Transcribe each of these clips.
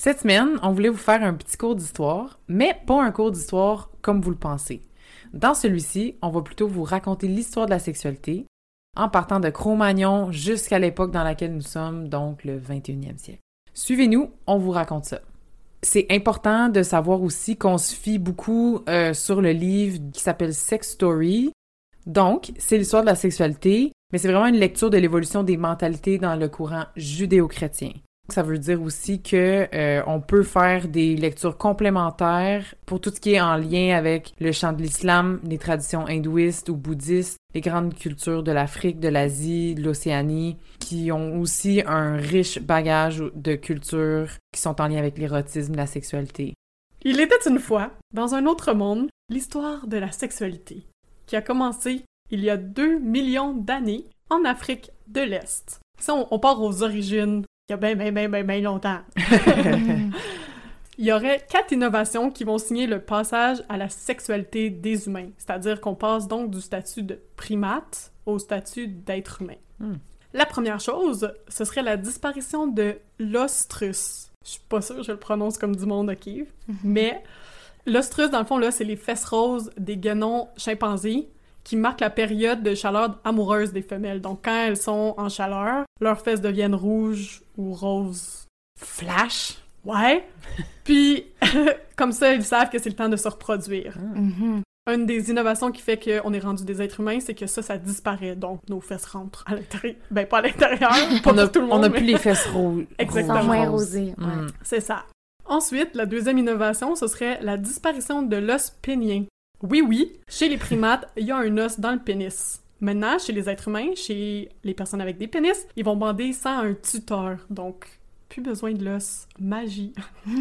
Cette semaine, on voulait vous faire un petit cours d'histoire, mais pas un cours d'histoire comme vous le pensez. Dans celui-ci, on va plutôt vous raconter l'histoire de la sexualité, en partant de Cro-Magnon jusqu'à l'époque dans laquelle nous sommes, donc le 21e siècle. Suivez-nous, on vous raconte ça. C'est important de savoir aussi qu'on se fie beaucoup euh, sur le livre qui s'appelle Sex Story. Donc, c'est l'histoire de la sexualité, mais c'est vraiment une lecture de l'évolution des mentalités dans le courant judéo-chrétien. Ça veut dire aussi que euh, on peut faire des lectures complémentaires pour tout ce qui est en lien avec le chant de l'islam, les traditions hindouistes ou bouddhistes, les grandes cultures de l'Afrique, de l'Asie, de l'Océanie, qui ont aussi un riche bagage de cultures qui sont en lien avec l'érotisme, la sexualité. Il était une fois, dans un autre monde, l'histoire de la sexualité, qui a commencé il y a deux millions d'années en Afrique de l'Est. Si on, on part aux origines il y a bien, bien, bien, bien, bien longtemps. il y aurait quatre innovations qui vont signer le passage à la sexualité des humains, c'est-à-dire qu'on passe donc du statut de primate au statut d'être humain. Hmm. La première chose, ce serait la disparition de l'ostrus. Je suis pas sûre je le prononce comme du monde, ok? Mhm. Mais l'ostrus, dans le fond, là, c'est les fesses roses des guenons chimpanzés qui marque la période de chaleur amoureuse des femelles. Donc, quand elles sont en chaleur, leurs fesses deviennent rouges ou roses. Flash? Ouais. Puis, comme ça, ils savent que c'est le temps de se reproduire. Ah. Mm-hmm. Une des innovations qui fait qu'on est rendu des êtres humains, c'est que ça, ça disparaît. Donc, nos fesses rentrent à l'intérieur. Ben, pas à l'intérieur, pas on a, tout le monde. On n'a plus les fesses rouges. Exactement. moins rosées. Mm. C'est ça. Ensuite, la deuxième innovation, ce serait la disparition de l'os pénien. Oui, oui, chez les primates, il y a un os dans le pénis. Maintenant, chez les êtres humains, chez les personnes avec des pénis, ils vont bander sans un tuteur. Donc, plus besoin de l'os. Magie.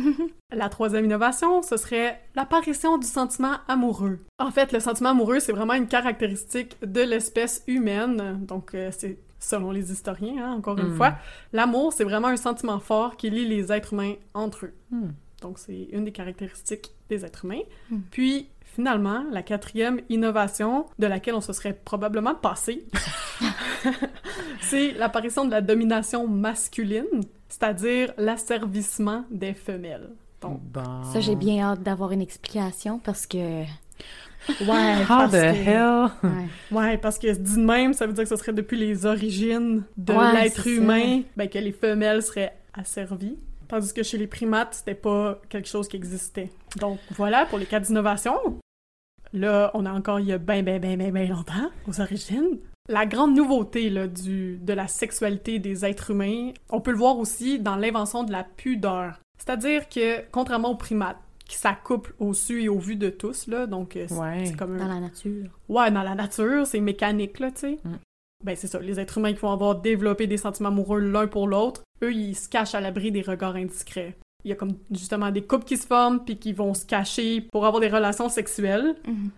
la troisième innovation, ce serait l'apparition du sentiment amoureux. En fait, le sentiment amoureux, c'est vraiment une caractéristique de l'espèce humaine. Donc, euh, c'est selon les historiens, hein, encore une hmm. fois. L'amour, c'est vraiment un sentiment fort qui lie les êtres humains entre eux. Hmm. Donc, c'est une des caractéristiques des êtres humains. Hmm. Puis, Finalement, la quatrième innovation de laquelle on se serait probablement passé, c'est l'apparition de la domination masculine, c'est-à-dire l'asservissement des femelles. Donc, Ça, j'ai bien hâte d'avoir une explication parce que... Ouais, How the hell? Ouais. parce que dit de même, ça veut dire que ce serait depuis les origines de l'être humain ben, que les femelles seraient asservies. Tandis que chez les primates, c'était pas quelque chose qui existait. Donc voilà pour les quatre innovations. Là, on a encore il y a bien, bien, bien, bien, bien longtemps, aux origines. La grande nouveauté là, du, de la sexualité des êtres humains, on peut le voir aussi dans l'invention de la pudeur. C'est-à-dire que, contrairement aux primates, qui s'accouplent au su et au vu de tous, là, donc euh, c'est comme Dans la nature. Ouais, dans la nature, c'est mécanique, là, tu sais. Mm. Ben c'est ça, les êtres humains qui vont avoir développé des sentiments amoureux l'un pour l'autre, eux, ils se cachent à l'abri des regards indiscrets il y a comme justement des couples qui se forment puis qui vont se cacher pour avoir des relations sexuelles. Mhm.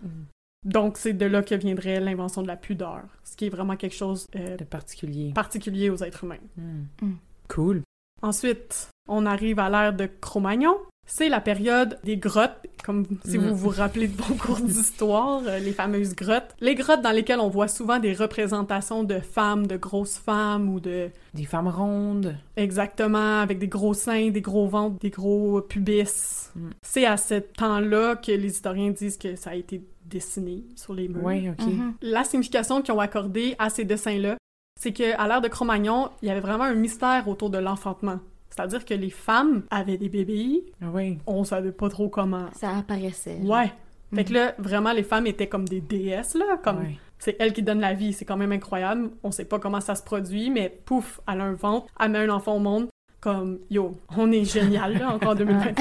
Donc, c'est de là que viendrait l'invention de la pudeur, ce qui est vraiment quelque chose euh, de particulier. particulier aux êtres humains. Hmm. Hmm. Cool. Ensuite, on arrive à l'ère de Cro-Magnon, c'est la période des grottes, comme si vous mm. vous rappelez de vos cours d'histoire, euh, les fameuses grottes. Les grottes dans lesquelles on voit souvent des représentations de femmes, de grosses femmes ou de... Des femmes rondes. Exactement, avec des gros seins, des gros ventres, des gros pubis. Mm. C'est à ce temps-là que les historiens disent que ça a été dessiné sur les murs. Oui, OK. Mm-hmm. La signification qu'ils ont accordée à ces dessins-là, c'est qu'à l'ère de Cro-Magnon, il y avait vraiment un mystère autour de l'enfantement. C'est-à-dire que les femmes avaient des bébés. Oui. On savait pas trop comment. Ça apparaissait. Ouais. Fait que là, vraiment, les femmes étaient comme des déesses, là. Comme c'est elle qui donne la vie. C'est quand même incroyable. On sait pas comment ça se produit, mais pouf, elle a un ventre, elle met un enfant au monde. Comme, yo, on est génial, là, encore en 2021.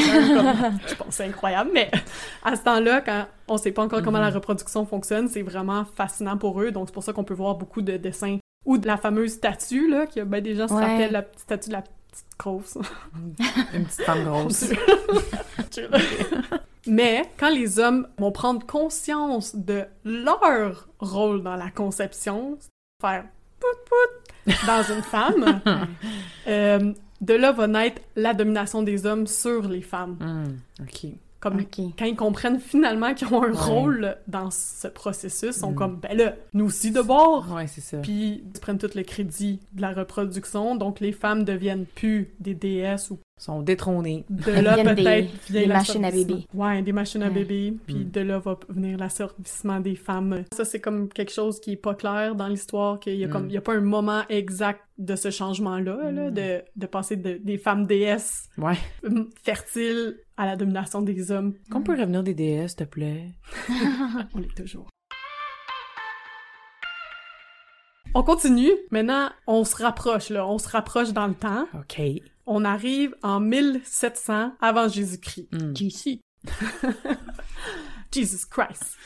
je pense c'est incroyable. Mais à ce temps-là, quand on sait pas encore comment la mm-hmm. reproduction fonctionne, c'est vraiment fascinant pour eux. Donc, c'est pour ça qu'on peut voir beaucoup de dessins ou de la fameuse statue, là, que ben, des gens se rappellent la statue de la grosse. Une petite femme grosse. Mais quand les hommes vont prendre conscience de leur rôle dans la conception, faire pout pout dans une femme, euh, de là va naître la domination des hommes sur les femmes. Hmm, OK. Comme quand ils comprennent finalement qu'ils ont un Ouais. rôle dans ce processus, ils sont Mm. comme, ben là, nous aussi de bord. Ouais, c'est ça. Puis ils prennent tout le crédit de la reproduction, donc les femmes deviennent plus des déesses ou sont détrônés. de là peut-être vient des machines à bébé. Ouais, des machines à bébé, puis Mm. de là va venir l'asservissement des femmes. Ça c'est comme quelque chose qui est pas clair dans l'histoire, qu'il y a comme Mm. il y a pas un moment exact de ce changement-là, là, Mm. de, de passer de, des femmes déesses Ouais. fertiles à la domination des hommes. Qu'on peut revenir des déesses, s'il te plaît? On l'est toujours. On continue. Maintenant, on se rapproche, là. On se rapproche dans le temps. OK. On arrive en 1700 avant Jésus-Christ. Hmm. JC. Jesus Christ.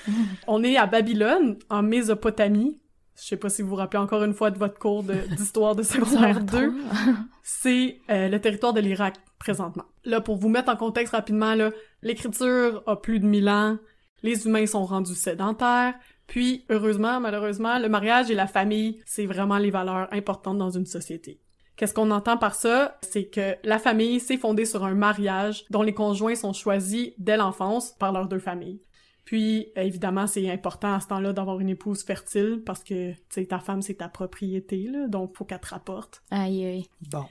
On est à Babylone, en Mésopotamie. Je sais pas si vous vous rappelez encore une fois de votre cours de- d'histoire de, secondaire 2. C'est euh, le territoire de l'Irak, présentement. Là, pour vous mettre en contexte rapidement, l'écriture a plus de 1000 ans, les humains sont rendus sédentaires, puis, heureusement, malheureusement, le mariage et la famille, c'est vraiment les valeurs importantes dans une société. Qu'est-ce qu'on entend par ça? C'est que la famille, c'est fondé sur un mariage dont les conjoints sont choisis dès l'enfance par leurs deux familles. Puis, évidemment, c'est important à ce temps-là d'avoir une épouse fertile parce que, tu sais, ta femme, c'est ta propriété, là, donc faut qu'elle te rapporte. Aïe, aïe. Bon.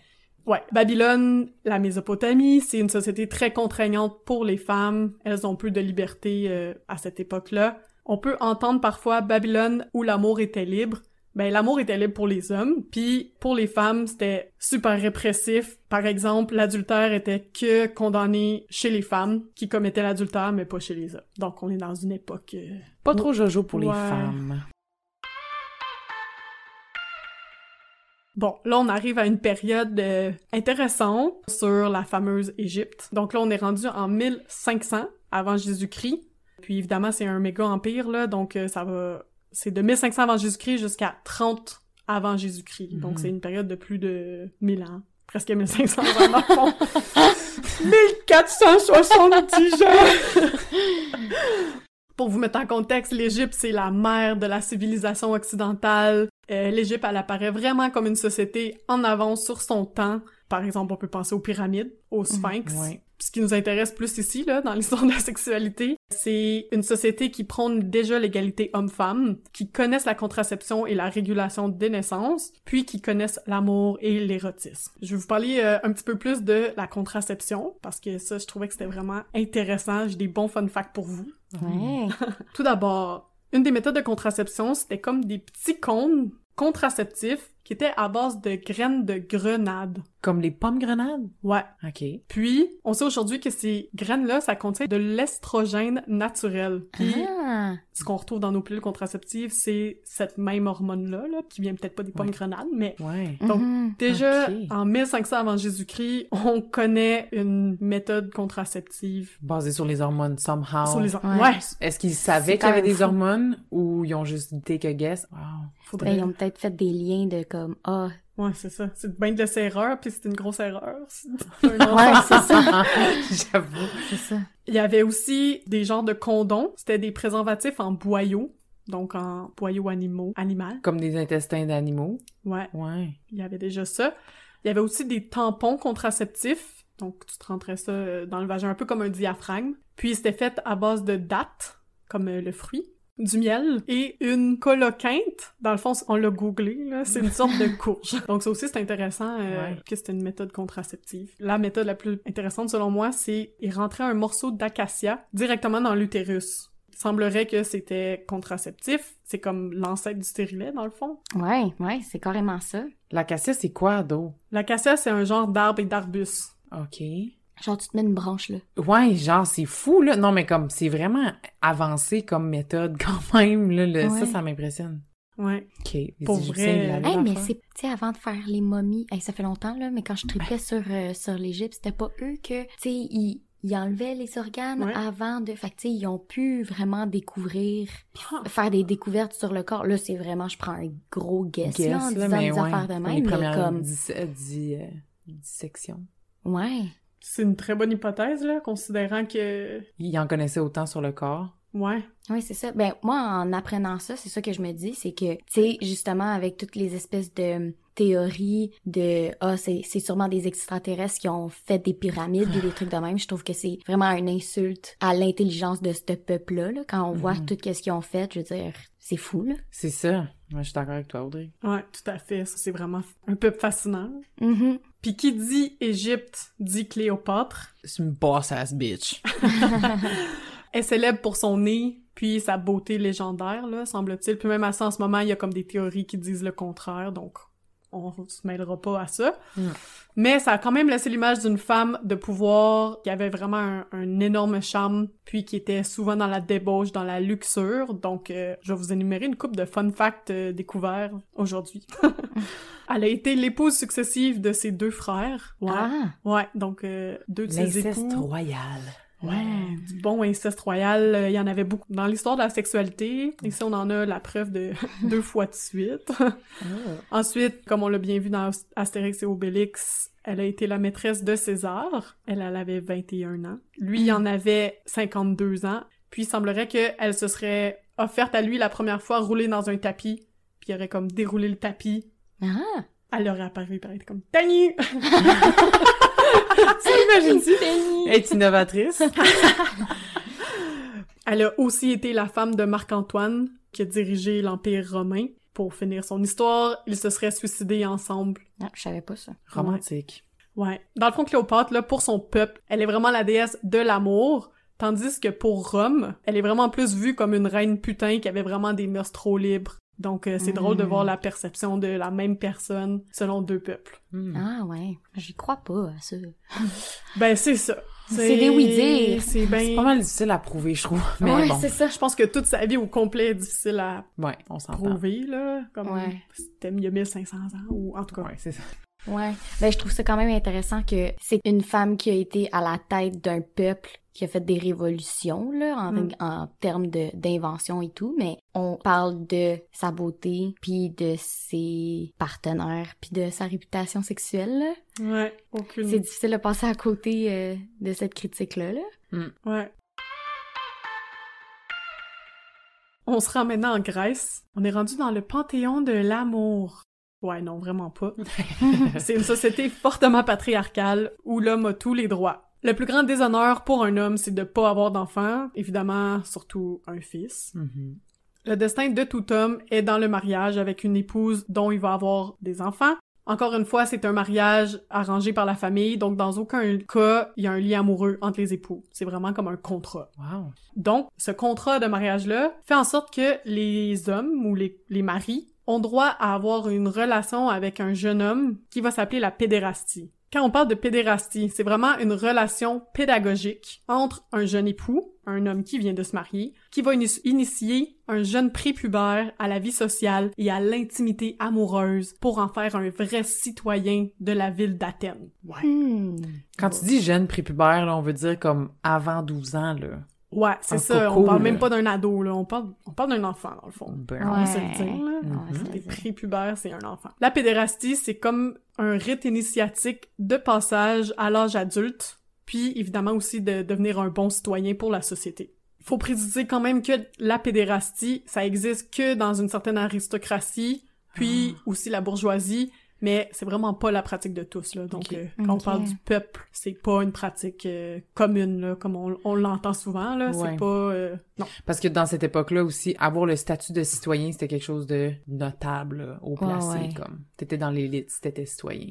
Ouais, Babylone, la Mésopotamie, c'est une société très contraignante pour les femmes. Elles ont peu de liberté euh, à cette époque-là. On peut entendre parfois Babylone où l'amour était libre. Ben l'amour était libre pour les hommes, puis pour les femmes, c'était super répressif. Par exemple, l'adultère était que condamné chez les femmes qui commettaient l'adultère, mais pas chez les hommes. Donc on est dans une époque euh, Pas trop jojo pour les femmes. Bon, là, on arrive à une période euh, intéressante sur la fameuse Égypte. Donc là, on est rendu en 1500 avant Jésus-Christ. Puis évidemment, c'est un méga empire, là, donc euh, ça va... C'est de 1500 avant Jésus-Christ jusqu'à 30 avant Jésus-Christ. Donc Mhm. c'est une période de plus de 1000 ans. Presque 1500 ans, dans le fond. 1470 ans! Pour vous mettre en contexte, l'Égypte, c'est la mère de la civilisation occidentale. Euh, L'Égypte, elle apparaît vraiment comme une société en avance sur son temps. Par exemple, on peut penser aux pyramides, aux sphinx. Ouais. Ce qui nous intéresse plus ici, là, dans l'histoire de la sexualité, c'est une société qui prône déjà l'égalité homme-femme, qui connaissent la contraception et la régulation des naissances, puis qui connaissent l'amour et l'érotisme. Je vais vous parler euh, un petit peu plus de la contraception, parce que ça, je trouvais que c'était vraiment intéressant. J'ai des bons fun facts pour vous. Ouais. Tout d'abord, une des méthodes de contraception, c'était comme des petits cônes contraceptifs qui étaient à base de graines de grenade. Comme les pommes grenades? Ouais. OK. Puis, on sait aujourd'hui que ces graines-là, ça contient de l'estrogène naturel. Puis, Ah. ce qu'on retrouve dans nos pilules contraceptives, c'est cette même hormone-là, là, qui vient peut-être pas des pommes Ouais. grenades, mais Ouais. Donc, Mhm. déjà, en 1500 avant Jésus-Christ, on connaît une méthode contraceptive Basé sur les hormones, somehow. sur les... Ouais. Ouais, Est-ce qu'ils savaient qu'il y avait des fou. hormones ou ils ont juste take a guess? Wow. faudrait... Ben, ils ont peut-être fait des liens de comme, ah, Ouais, c'est ça. C'est bien de erreur, puis c'est une grosse erreur. Un ouais, c'est ça, J'avoue. c'est ça. Il y avait aussi des genres de condoms. C'était des préservatifs en boyaux. Donc en boyaux animaux, animal. Comme des intestins d'animaux. Ouais, Ouais. il y avait déjà ça. Il y avait aussi des tampons contraceptifs. Donc tu te rentrais ça euh, dans le vagin un peu comme un diaphragme. Puis c'était fait à base de dattes, comme euh, le fruit, du miel et une coloquinte. Dans le fond, on l'a googlé, là. C'est une sorte de courge. Donc ça aussi, c'est intéressant euh, Ouais. que c'était une méthode contraceptive. La méthode la plus intéressante, selon moi, c'est il rentrait un morceau d'acacia directement dans l'utérus. Il semblerait que c'était contraceptif. C'est comme l'ancêtre du stérilet, dans le fond. Ouais, ouais, c'est carrément ça. L'acacia, c'est quoi, d'eau? L'acacia, c'est un genre d'arbre et d'arbustes. OK. Genre, tu te mets une branche, là. Ouais, genre, c'est fou, là. Non, mais comme, c'est vraiment avancé comme méthode quand même, là. le- Ça, Ouais. ça m'impressionne. Ouais. OK. Pour vrai, l'avaient, Hey, mais c'est, tu sais, avant de faire les momies, hey, ça fait longtemps, là, mais quand je tripais sur, euh, sur l'Égypte, c'était pas eux que, tu sais, ils, ils enlevaient les organes Ouais. avant de, fait que, tu sais, ils ont pu vraiment découvrir, Ah. faire des découvertes sur le corps. Là, c'est vraiment, je prends un gros guess, Guess, là, en là, disant mais des ouais, affaires de même, les mais premières comme, dis- euh, dis- euh, ouais. C'est une très bonne hypothèse, là, considérant que... Il en connaissait autant sur le corps. Ouais. Oui, c'est ça. Ben, moi, en apprenant ça, c'est ça que je me dis, c'est que, tu sais, justement, avec toutes les espèces de théories de, ah, c'est, c'est sûrement des extraterrestres qui ont fait des pyramides ou des trucs de même, je trouve que c'est vraiment une insulte à l'intelligence de ce peuple-là, là. Quand on voit Mhm. tout ce qu'ils ont fait, je veux dire, c'est fou, là. C'est ça. Moi, je suis d'accord avec toi, Audrey. Ouais, tout à fait. Ça, c'est vraiment un peu fascinant. Mhm. Puis qui dit Égypte dit Cléopâtre. C'est une boss ass bitch. Elle est célèbre pour son nez, puis sa beauté légendaire, là, semble-t-il. Puis même à ça, en ce moment, il y a comme des théories qui disent le contraire, donc on se mêlera pas à ça. Mm. Mais ça a quand même laissé l'image d'une femme de pouvoir qui avait vraiment un, un énorme charme, puis qui était souvent dans la débauche, dans la luxure. Donc, euh, je vais vous énumérer une coupe de fun facts euh, découverts aujourd'hui. Elle a été l'épouse successive de ses deux frères. Ouais. Ah! Ouais, donc euh, deux de ses époux. royal. Ouais, du bon inceste royal, euh, il y en avait beaucoup. Dans l'histoire de la sexualité, ici on en a la preuve de deux fois de suite. Ensuite, comme on l'a bien vu dans Ast- Astérix et Obélix, elle a été la maîtresse de César. Elle, elle avait 21 ans. Lui, il en avait 52 ans. Puis il semblerait qu'elle se serait offerte à lui la première fois rouler dans un tapis. Puis il aurait comme déroulé le tapis. Ah! Elle aurait apparu, pareil, comme « Tani! T'imagines-tu? Être innovatrice. Elle a aussi été la femme de Marc-Antoine, qui a dirigé l'Empire romain. Pour finir son histoire, ils se seraient suicidés ensemble. Ah, je savais pas ça. Romantique. Ouais. Dans le fond, Cléopâtre, là, pour son peuple, elle est vraiment la déesse de l'amour, tandis que pour Rome, elle est vraiment plus vue comme une reine putain qui avait vraiment des mœurs trop libres. Donc, euh, c'est drôle de voir la perception de la même personne selon deux peuples. Hmm. Ah, ouais. J'y crois pas à ça. Ben, c'est ça. C'est des oui-dire. C'est C'est ben... pas mal difficile à prouver, je trouve. Mais ouais, bon. c'est ça. Je pense que toute sa vie au complet est difficile à Ouais, on prouver, là. Comme Ouais. c'était il y a 1500 ans, ou en tout cas. Ouais, c'est ça. Ouais. Ben, je trouve ça quand même intéressant que c'est une femme qui a été à la tête d'un peuple qui a fait des révolutions, là, en, Mm. en termes de, d'invention et tout, mais on parle de sa beauté, puis de ses partenaires, puis de sa réputation sexuelle, là. Ouais, aucune. C'est difficile de passer à côté euh, de cette critique-là, là. Ouais. On se rend maintenant en Grèce. On est rendu dans le panthéon de l'amour. Ouais, non, vraiment pas. C'est une société fortement patriarcale où l'homme a tous les droits. Le plus grand déshonneur pour un homme, c'est de pas avoir d'enfant, évidemment, surtout un fils. Mhm. Le destin de tout homme est dans le mariage avec une épouse dont il va avoir des enfants. Encore une fois, c'est un mariage arrangé par la famille, donc dans aucun cas, il y a un lien amoureux entre les époux. C'est vraiment comme un contrat. Wow. Donc, ce contrat de mariage-là fait en sorte que les hommes ou les, les maris ont droit à avoir une relation avec un jeune homme qui va s'appeler la pédérastie. Quand on parle de pédérastie, c'est vraiment une relation pédagogique entre un jeune époux, un homme qui vient de se marier, qui va ini- initier un jeune prépubère à la vie sociale et à l'intimité amoureuse pour en faire un vrai citoyen de la ville d'Athènes. Ouais. Hmm. Quand tu dis jeune prépubère, là, on veut dire comme avant 12 ans, là. Ouais, c'est ça. coco, on parle là. même pas d'un ado, là. On parle, on parle d'un enfant, dans le fond. Ben, On va se le dire, là. Ouais, on le Les dire. prépubères, c'est un enfant. La pédérastie, c'est comme un rite initiatique de passage à l'âge adulte, puis évidemment aussi de devenir un bon citoyen pour la société. Il faut préciser quand même que la pédérastie, ça existe que dans une certaine aristocratie, puis aussi la bourgeoisie, mais c'est vraiment pas la pratique de tous, là. Donc, euh, quand on parle du peuple, c'est pas une pratique euh, commune, là, comme on, on l'entend souvent, là. Ouais. C'est pas... euh, non. Parce que dans cette époque-là aussi, avoir le statut de citoyen, c'était quelque chose de notable, là, haut placé, Ouais, ouais. comme. T'étais dans l'élite si t'étais citoyen.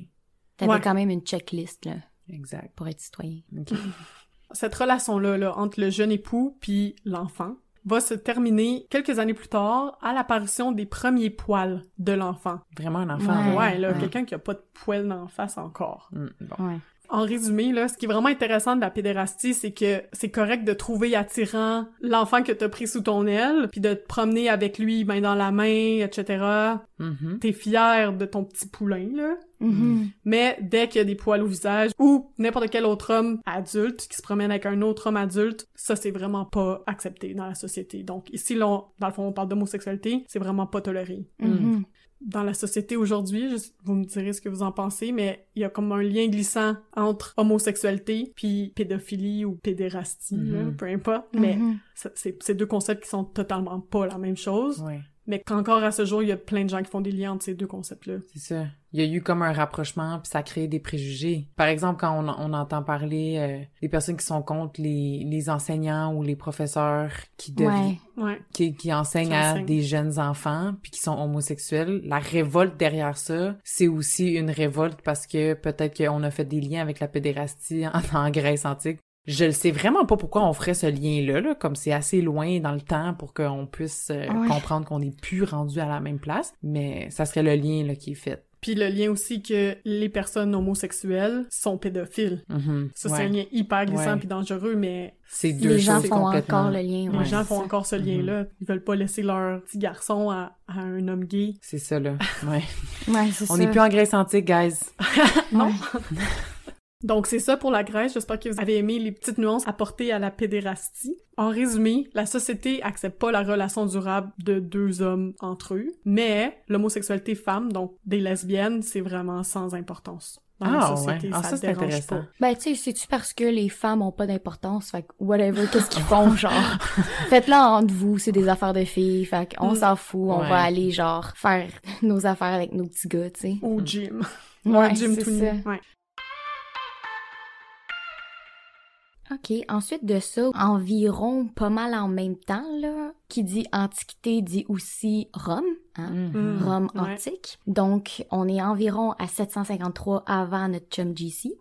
T'avais Ouais. quand même une checklist, là, Exact. pour être citoyen. Cette relation-là là, entre le jeune époux puis l'enfant va se terminer quelques années plus tard à l'apparition des premiers poils de l'enfant. Vraiment un enfant. Ouais. là. Ouais, là, ouais. quelqu'un qui a pas de poils dans la face encore. Bon. Ouais. En résumé, là, ce qui est vraiment intéressant de la pédérastie, c'est que c'est correct de trouver attirant l'enfant que t'as pris sous ton aile, puis de te promener avec lui main dans la main, etc. Mhm. T'es fier de ton petit poulain, là. Mhm. Mais dès qu'il y a des poils au visage ou n'importe quel autre homme adulte qui se promène avec un autre homme adulte, ça c'est vraiment pas accepté dans la société. Donc ici, là, on- dans le fond, on parle d'homosexualité, c'est vraiment pas toléré. Mhm. Dans la société aujourd'hui, vous me direz ce que vous en pensez, mais il y a comme un lien glissant entre homosexualité puis pédophilie ou pédérastie, Mhm. peu importe. Mais Mhm. ça- c'est deux concepts qui sont totalement pas la même chose. Mais qu'encore à ce jour, il y a plein de gens qui font des liens entre ces deux concepts-là. c'est ça. Il y a eu comme un rapprochement, puis ça crée des préjugés. Par exemple, quand on, on entend parler euh, des personnes qui sont contre les, les enseignants ou les professeurs qui, devi- Ouais. Ouais. qui, qui enseignent Qui à des jeunes enfants, puis qui sont homosexuels, la révolte derrière ça, c'est aussi une révolte parce que peut-être qu'on a fait des liens avec la pédérastie en, en Grèce antique. Je ne sais vraiment pas pourquoi on ferait ce lien-là, là, comme c'est assez loin dans le temps pour qu'on puisse euh, Ouais. comprendre qu'on n'est plus rendu à la même place, mais ça serait le lien là, qui est fait. Puis le lien aussi que les personnes homosexuelles sont pédophiles. Mhm. Ça, Ouais. c'est un lien hyper glissant puis dangereux, mais C'est deux Les gens choses font complètement... encore le lien. les ouais, gens c'est font ça. encore ce lien-là. Ils veulent pas laisser leur petit garçon à, à un homme gay. C'est ça, là. Ouais. Ouais, c'est On n'est plus en Grèce antique, guys. Non. Ouais. Donc c'est ça pour la Grèce. J'espère que vous avez aimé les petites nuances apportées à la pédérastie. En résumé, la société accepte pas la relation durable de deux hommes entre eux, mais l'homosexualité femme, donc des lesbiennes, c'est vraiment sans importance. Dans la Ah, société, ouais. Ah, ça, ça, intéressant. pas. Ben, tu sais, c'est-tu parce que les femmes ont pas d'importance? Fait que, whatever, qu'est-ce qu'ils font, genre? Faites-le entre vous, c'est des affaires de filles, fait qu'on Mm. s'en fout, on Ouais. va aller, genre, faire nos affaires avec nos petits gars, tu sais. Au gym. Ouais, gym c'est tout nu. ça. Ouais. OK. Ensuite de ça, environ pas mal en même temps, là, qui dit antiquité dit aussi Rome, hein? Mhm. Mm. Rome Ouais. antique. Donc, on est environ à 753 avant notre chum JC,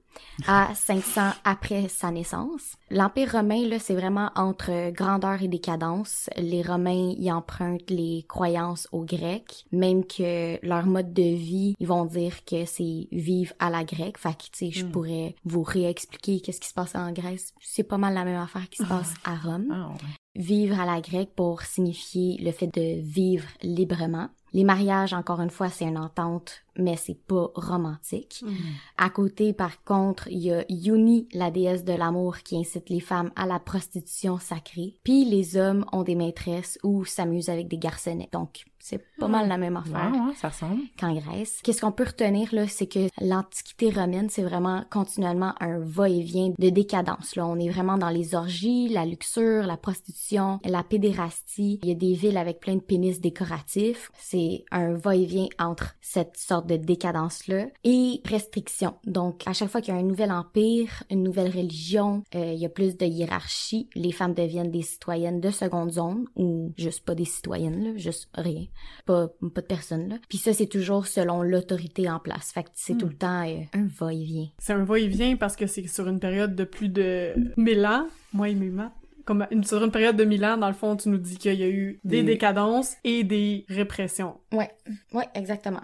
à 500 après sa naissance. L'Empire romain, là, c'est vraiment entre grandeur et décadence. Les Romains y empruntent les croyances aux Grecs, même que leur mode de vie, ils vont dire que c'est vivre à la grecque. Fait que, tu sais, je Mm. pourrais vous réexpliquer qu'est-ce qui se passe en Grèce. C'est pas mal la même affaire qui se passe à Rome Ah, ouais. Vivre à la grecque pour signifier le fait de vivre librement. Les mariages, encore une fois, c'est une entente, mais c'est pas romantique. Mm. À côté, par contre, il y a Yoni, la déesse de l'amour, qui incite les femmes à la prostitution sacrée. Puis les hommes ont des maîtresses ou s'amusent avec des garçonnets. Donc, c'est pas mal la même affaire Ouais, ouais, ça ressemble. qu'en Grèce. Qu'est-ce qu'on peut retenir là, c'est que l'Antiquité romaine, c'est vraiment continuellement un va-et-vient de décadence. Là, on est vraiment dans les orgies, la luxure, la prostitution, la pédérastie. Il y a des villes avec plein de pénis décoratifs. C'est un va-et-vient entre cette sorte de décadence là et restrictions. Donc, à chaque fois qu'il y a un nouvel empire, une nouvelle religion, euh, il y a plus de hiérarchie. Les femmes deviennent des citoyennes de seconde zone ou juste pas des citoyennes là, juste rien pas, pas de personne là. Puis ça, c'est toujours selon l'autorité en place. Fait que c'est Hmm. tout le temps euh, un va-et-vient. C'est un va-et-vient parce que c'est sur une période de plus de 1000 ans. Moi et mes maths. Comme une, sur une période de 1000 ans, dans le fond, tu nous dis qu'il y a eu des Des- décadences et des répressions. Ouais, ouais, exactement.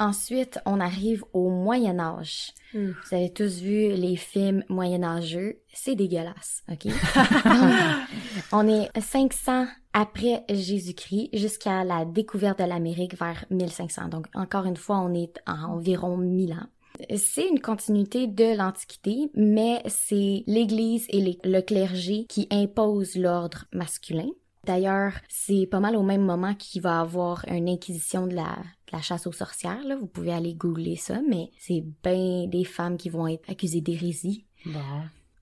Ensuite, on arrive au Moyen Âge. Mm. Vous avez tous vu les films moyenâgeux, c'est dégueulasse, ok? on est 500 après Jésus-Christ jusqu'à la découverte de l'Amérique vers 1500. Donc, encore une fois, on est à environ 1000 ans. C'est une continuité de l'Antiquité, mais c'est l'Église et les- le clergé qui imposent l'ordre masculin. D'ailleurs, c'est pas mal au même moment qu'il va y avoir une inquisition de la, la chasse aux sorcières. Là. Vous pouvez aller googler ça, mais c'est bien des femmes qui vont être accusées d'hérésie. Bon.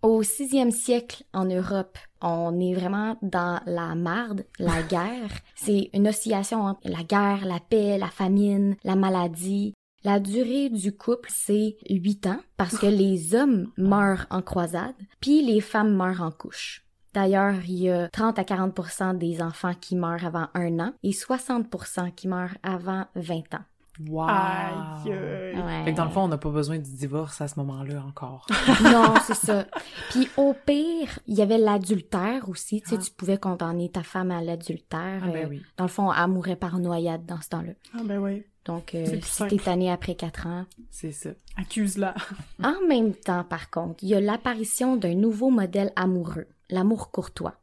Au sixième siècle, en Europe, on est vraiment dans la marde, la guerre. C'est une oscillation entre la guerre, la paix, la famine, la maladie. La durée du couple, c'est huit ans parce que les hommes meurent en croisade, puis les femmes meurent en couche. D'ailleurs, il y a 30 à 40% des enfants qui meurent avant un an et 60% qui meurent avant 20 ans. Wow. Aïe, aïe. Ouais. Fait que dans le fond, on n'a pas besoin du divorce à ce moment-là encore. non, c'est ça. Puis au pire, il y avait l'adultère aussi. Tu sais, Ah. tu pouvais condamner ta femme à l'adultère. Ah ben Euh, oui. Dans le fond, elle mourrait par noyade dans ce temps-là. Ah ben oui. Donc, euh, si t'es tanné après quatre ans. C'est ça. Accuse-la. En même temps, par contre, il y a l'apparition d'un nouveau modèle amoureux, l'amour courtois.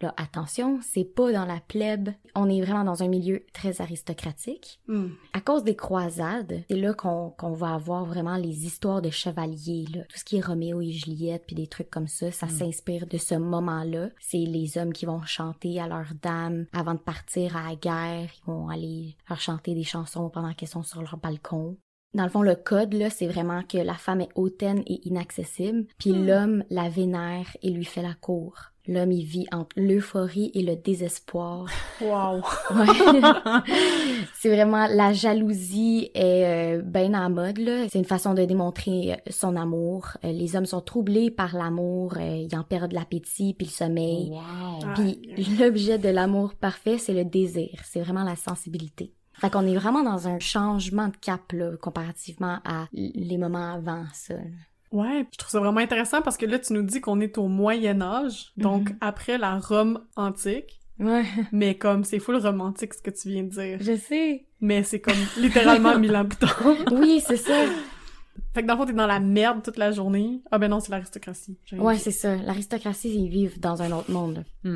Là, attention, c'est pas dans la plèbe. On est vraiment dans un milieu très aristocratique. Hmm. À cause des croisades, c'est là qu'on va avoir vraiment les histoires de chevaliers, là. Tout ce qui est Roméo et Juliette, puis des trucs comme ça, ça s'inspire de ce moment-là. C'est les hommes qui vont chanter à leurs dames avant de partir à la guerre. Ils vont aller leur chanter des chansons pendant qu'elles sont sur leur balcon. Dans le fond, le code, là, c'est vraiment que la femme est hautaine et inaccessible, puis l'homme la vénère et lui fait la cour. L'homme, il vit entre l'euphorie et le désespoir. Wow. C'est vraiment la jalousie est euh, bien en mode là. C'est une façon de démontrer euh, son amour. Euh, les hommes sont troublés par l'amour, euh, ils en perdent l'appétit puis le sommeil. Wow. Ah. Puis l'objet de l'amour parfait, c'est le désir. C'est vraiment la sensibilité. Fait qu'on est vraiment dans un changement de cap là, comparativement à les moments avant ça. là. Ouais, je trouve ça vraiment intéressant parce que là, tu nous dis qu'on est au Moyen Âge, donc Mhm. après la Rome antique, Ouais, mais comme c'est full romantique ce que tu viens de dire. je sais. Mais c'est comme littéralement mille ans plus tard. Oui, c'est ça. Fait que dans le fond, t'es dans la merde toute la journée. Ah ben non, c'est l'aristocratie. Ouais, c'est ça. L'aristocratie, ils vivent dans un autre monde. là.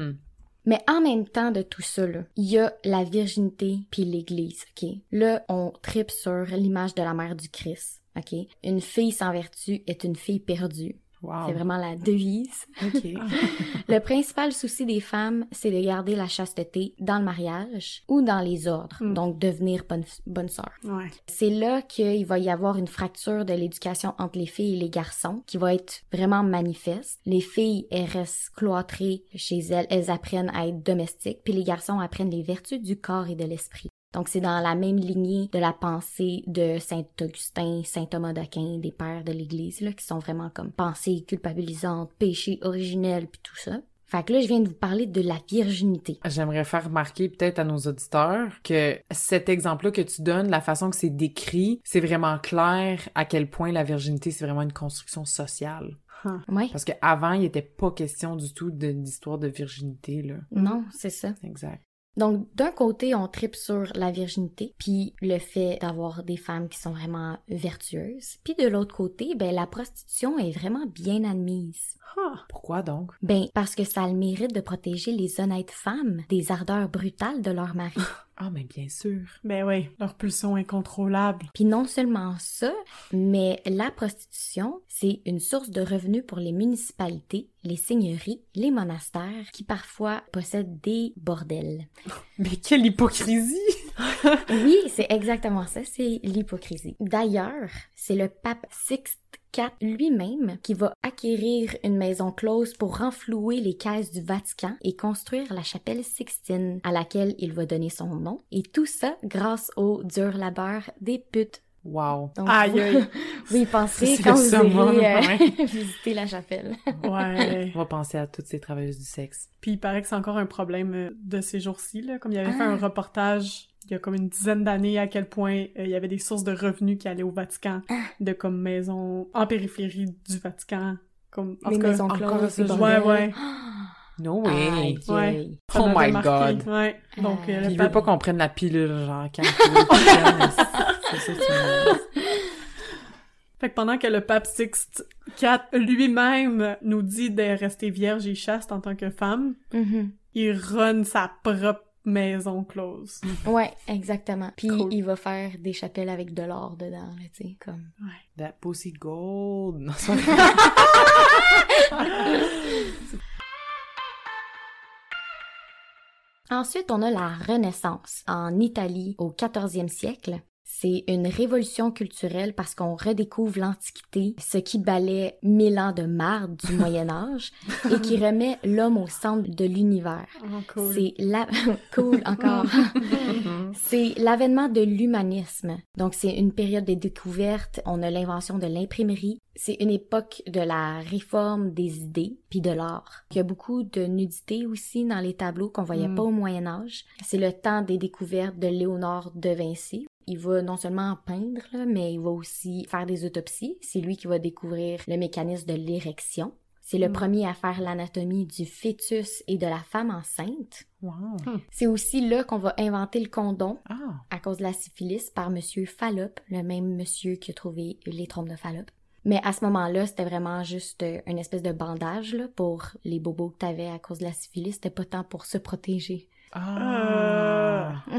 Mais en même temps de tout ça, là, il y a la virginité puis l'Église, ok? Là, on tripe sur l'image de la mère du Christ, ok? Une fille sans vertu est une fille perdue. Wow. C'est vraiment la devise. Le principal souci des femmes, c'est de garder la chasteté dans le mariage ou dans les ordres, Mm. donc devenir bonne, bonne sœur. Ouais. C'est là qu'il va y avoir une fracture de l'éducation entre les filles et les garçons qui va être vraiment manifeste. Les filles, elles restent cloîtrées chez elles, elles apprennent à être domestiques, puis les garçons apprennent les vertus du corps et de l'esprit. Donc c'est dans la même lignée de la pensée de Saint Augustin, Saint Thomas d'Aquin, des pères de l'Église, là, qui sont vraiment comme pensées culpabilisantes, péchés originels, puis tout ça. Fait que là, je viens de vous parler de la virginité. J'aimerais faire remarquer peut-être à nos auditeurs que cet exemple-là que tu donnes, la façon que c'est décrit, c'est vraiment clair à quel point la virginité, c'est vraiment une construction sociale. Huh. Ouais. Parce qu'avant, il n'était pas question du tout de d'histoire de virginité, là. Non, c'est ça. Exact. Donc, d'un côté, on tripe sur la virginité, puis le fait d'avoir des femmes qui sont vraiment vertueuses. Puis de l'autre côté, ben, la prostitution est vraiment bien admise. Ah. Pourquoi donc? Ben, parce que ça a le mérite de protéger les honnêtes femmes des ardeurs brutales de leur mari. Ah, mais bien sûr. Ben oui, leur pulsion incontrôlable. Puis non seulement ça, mais la prostitution, c'est une source de revenus pour les municipalités, les seigneuries, les monastères, qui parfois possèdent des bordels. Mais quelle hypocrisie! Oui, c'est exactement ça, c'est l'hypocrisie. D'ailleurs, c'est le pape Sixte Lui-même qui va acquérir une maison close pour renflouer les caisses du Vatican et construire la chapelle Sixtine à laquelle il va donner son nom. Et tout ça grâce au dur labeur des putes. Wow. Donc, Aïe, aïe. vous y penserez C'est quand vous irez euh, visiter la chapelle. Ouais. On va penser à toutes ces travailleuses du sexe. Puis il paraît que c'est encore un problème euh, de ces jours-ci, là. Comme il avait fait Ah. un reportage il y a comme une dizaine d'années à quel point euh, il y avait des sources de revenus qui allaient au Vatican, Ah. de comme maisons en périphérie du Vatican. Comme, en les tout cas, maisons encore je- bordels. Ouais, ouais. No way! Ouais. Oh my marqué. god! Ouais. Donc, Euh, euh, il veut pas qu'on prenne la pilule, genre, quand C'est ça. Fait que pendant que le pape Sixte IV lui-même nous dit de rester vierge et chaste en tant que femme, Mhm. il run sa propre maison close. Ouais, exactement. Puis Cool. il va faire des chapelles avec de l'or dedans, là, tu sais, comme... That pussy gold! Non. Ensuite, on a la Renaissance en Italie au 14e siècle. C'est une révolution culturelle parce qu'on redécouvre l'Antiquité, ce qui balait mille ans de marde du Moyen Âge et qui remet l'homme au centre de l'univers. Oh, cool. C'est la... cool encore. c'est l'avènement de l'humanisme. Donc c'est une période de découverte. On a l'invention de l'imprimerie. C'est une époque de la réforme des idées puis de l'art. Il y a beaucoup de nudité aussi dans les tableaux qu'on voyait Mm. pas au Moyen Âge. C'est le temps des découvertes de Léonard de Vinci. Il va non seulement peindre, là, mais il va aussi faire des autopsies. C'est lui qui va découvrir le mécanisme de l'érection. C'est le Mm. premier à faire l'anatomie du fœtus et de la femme enceinte. Wow. C'est aussi là qu'on va inventer le condom Ah. à cause de la syphilis par monsieur Fallope, le même monsieur qui a trouvé les trompes de Fallope. Mais à ce moment-là, c'était vraiment juste euh, une espèce de bandage là, pour les bobos que t'avais à cause de la syphilis. C'était pas tant pour se protéger. Ah!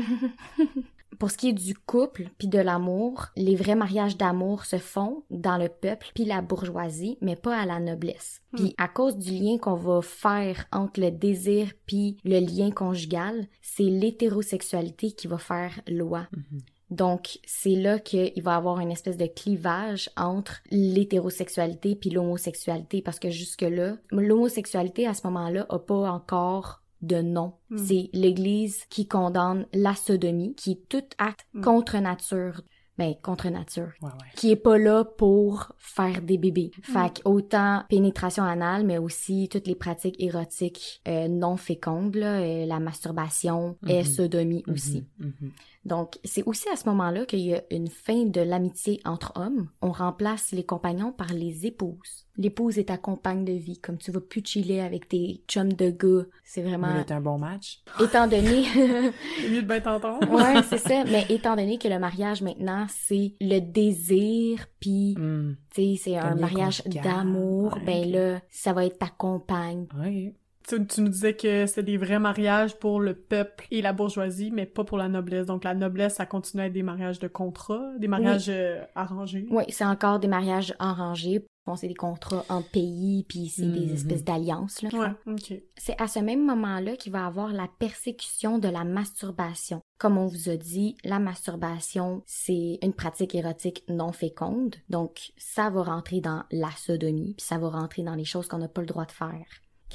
Pour ce qui est du couple puis de l'amour, les vrais mariages d'amour se font dans le peuple puis la bourgeoisie, mais pas à la noblesse. Puis à cause du lien qu'on va faire entre le désir puis le lien conjugal, c'est l'hétérosexualité qui va faire loi. Mhm. Donc, c'est là qu'il va y avoir une espèce de clivage entre l'hétérosexualité puis l'homosexualité, parce que jusque-là, l'homosexualité, à ce moment-là, a pas encore de nom. Mm. C'est l'Église qui condamne la sodomie, qui est tout acte Mm. contre nature. Ben, contre nature. Ouais, ouais. Qui est pas là pour faire des bébés. Mm. Fait que autant pénétration anale, mais aussi toutes les pratiques érotiques euh, non fécondes, là, euh, la masturbation et Mhm. sodomie aussi. Mhm, mhm. Donc, c'est aussi à ce moment-là qu'il y a une fin de l'amitié entre hommes. On remplace les compagnons par les épouses. L'épouse est ta compagne de vie, comme tu vas plus chiller avec tes chums de gars. C'est vraiment... t'as un bon match? Étant donné... C'est mieux de bien t'entendre. ouais, c'est ça. Mais étant donné que le mariage, maintenant, c'est le désir, puis, Hmm. tu sais, c'est un mariage d'amour, ouais. ben là, ça va être ta compagne. Ouais. Tu, tu nous disais que c'était des vrais mariages pour le peuple et la bourgeoisie, mais pas pour la noblesse. Donc la noblesse, ça continue à être des mariages de contrat, des mariages euh, arrangés. Oui, c'est encore des mariages arrangés. Bon, c'est des contrats en pays, puis c'est des Mhm. espèces d'alliances, là. Ouais, ok. C'est à ce même moment-là qu'il va avoir la persécution de la masturbation. Comme on vous a dit, la masturbation, c'est une pratique érotique non féconde, donc ça va rentrer dans la sodomie, puis ça va rentrer dans les choses qu'on n'a pas le droit de faire.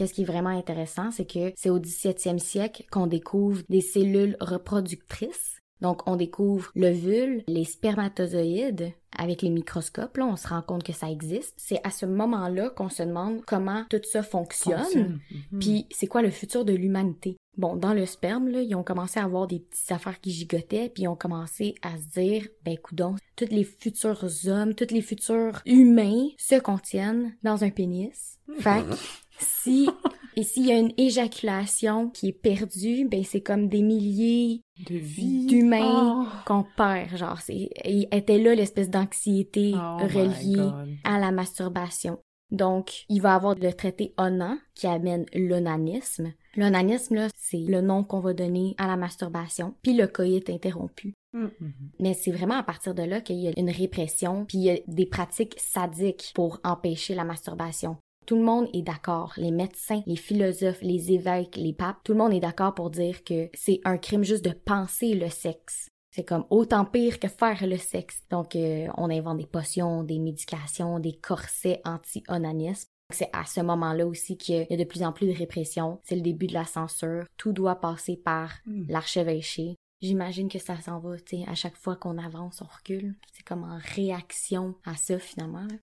Qu'est-ce qui est vraiment intéressant, c'est que c'est au 17e siècle qu'on découvre des cellules reproductrices. Donc, on découvre l'ovule, les spermatozoïdes. Avec les microscopes, là, on se rend compte que ça existe. C'est à ce moment-là qu'on se demande comment tout ça fonctionne. Fonctionne. Mhm. Puis c'est quoi le futur de l'humanité? Bon, dans le sperme, là, ils ont commencé à avoir des petites affaires qui gigotaient, puis ils ont commencé à se dire, ben coudon, tous les futurs hommes, tous les futurs humains se contiennent dans un pénis. Fait que si et s'il y a une éjaculation qui est perdue, ben c'est comme des milliers De vie. d'humains Oh. qu'on perd, genre c'est était là l'espèce d'anxiété Oh reliée à la masturbation. Donc, il va avoir le traité Onan qui amène l'onanisme. L'onanisme, là, c'est le nom qu'on va donner à la masturbation, puis le coït interrompu. Mhm. Mais c'est vraiment à partir de là qu'il y a une répression, puis il y a des pratiques sadiques pour empêcher la masturbation. Tout le monde est d'accord, les médecins, les philosophes, les évêques, les papes, tout le monde est d'accord pour dire que c'est un crime juste de penser le sexe. C'est comme autant pire que faire le sexe. Donc, euh, on invente des potions, des médications, des corsets anti-onanisme. C'est à ce moment-là aussi qu'il y a de plus en plus de répression. C'est le début de la censure. Tout doit passer par Mm. l'archevêché. J'imagine que ça s'en va, tu sais, à chaque fois qu'on avance, on recule. C'est comme en réaction à ça, finalement. là.